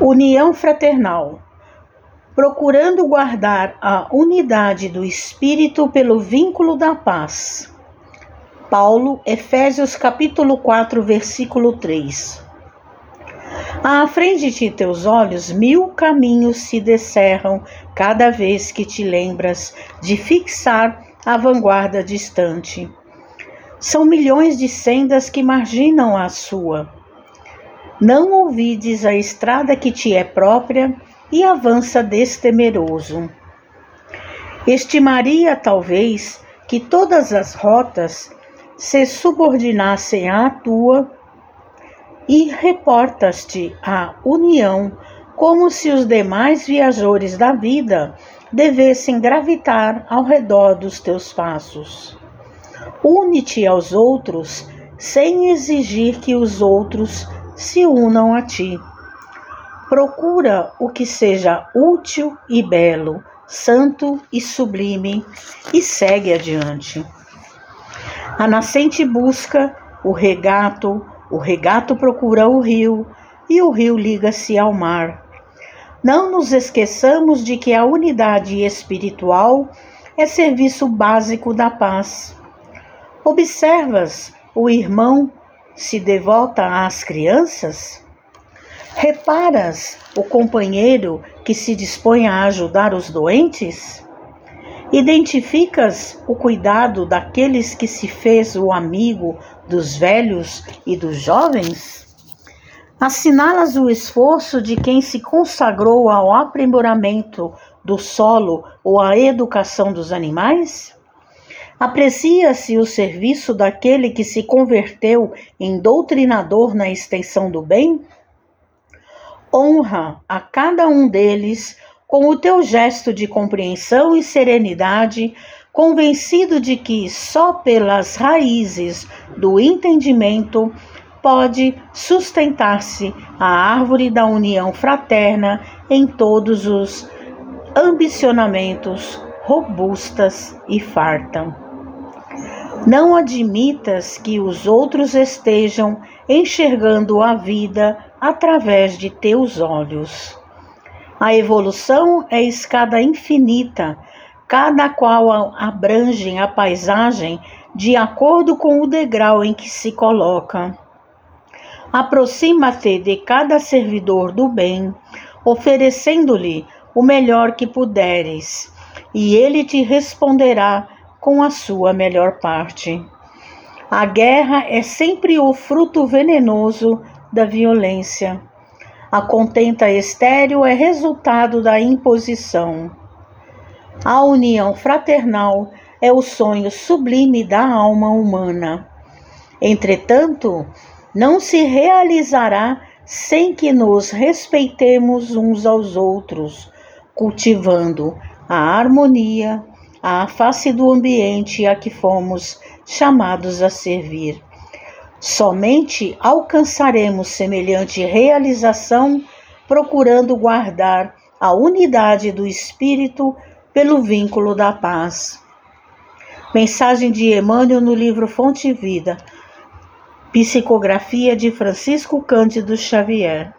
União fraternal. Procurando guardar a unidade do espírito pelo vínculo da paz. Paulo, Efésios capítulo 4, versículo 3. À frente de teus olhos, mil caminhos se descerram cada vez que te lembras de fixar a vanguarda distante. São milhões de sendas que marginam a sua não ouvides a estrada que te é própria e avança destemeroso. Estimaria, talvez, que todas as rotas se subordinassem à tua e reportas-te à união como se os demais viajores da vida devessem gravitar ao redor dos teus passos. Une-te aos outros sem exigir que os outros se unam a ti. Procura o que seja útil e belo, santo e sublime, e segue adiante. A nascente busca o regato, o regato procura o rio, e o rio liga-se ao mar. Não nos esqueçamos de que a unidade espiritual é serviço básico da paz. Observas o irmão se devota às crianças? Reparas o companheiro que se dispõe a ajudar os doentes? Identificas o cuidado daqueles que se fez o amigo dos velhos e dos jovens? Assinalas o esforço de quem se consagrou ao aprimoramento do solo ou à educação dos animais? Aprecia-se o serviço daquele que se converteu em doutrinador na extensão do bem? Honra a cada um deles com o teu gesto de compreensão e serenidade, convencido de que só pelas raízes do entendimento pode sustentar-se a árvore da união fraterna em todos os ambicionamentos robustas e fartam. Não admitas que os outros estejam enxergando a vida através de teus olhos. A evolução é escada infinita, cada qual abrange a paisagem de acordo com o degrau em que se coloca. Aproxima-te de cada servidor do bem, oferecendo-lhe o melhor que puderes, e ele te responderá com a sua melhor parte. A guerra é sempre o fruto venenoso da violência. A contenta estéril é resultado da imposição. A união fraternal é o sonho sublime da alma humana. Entretanto, não se realizará sem que nos respeitemos uns aos outros, cultivando a harmonia, à face do ambiente a que fomos chamados a servir. Somente alcançaremos semelhante realização procurando guardar a unidade do espírito pelo vínculo da paz. Mensagem de Emmanuel no livro Fonte Vida. Psicografia de Francisco Cândido Xavier.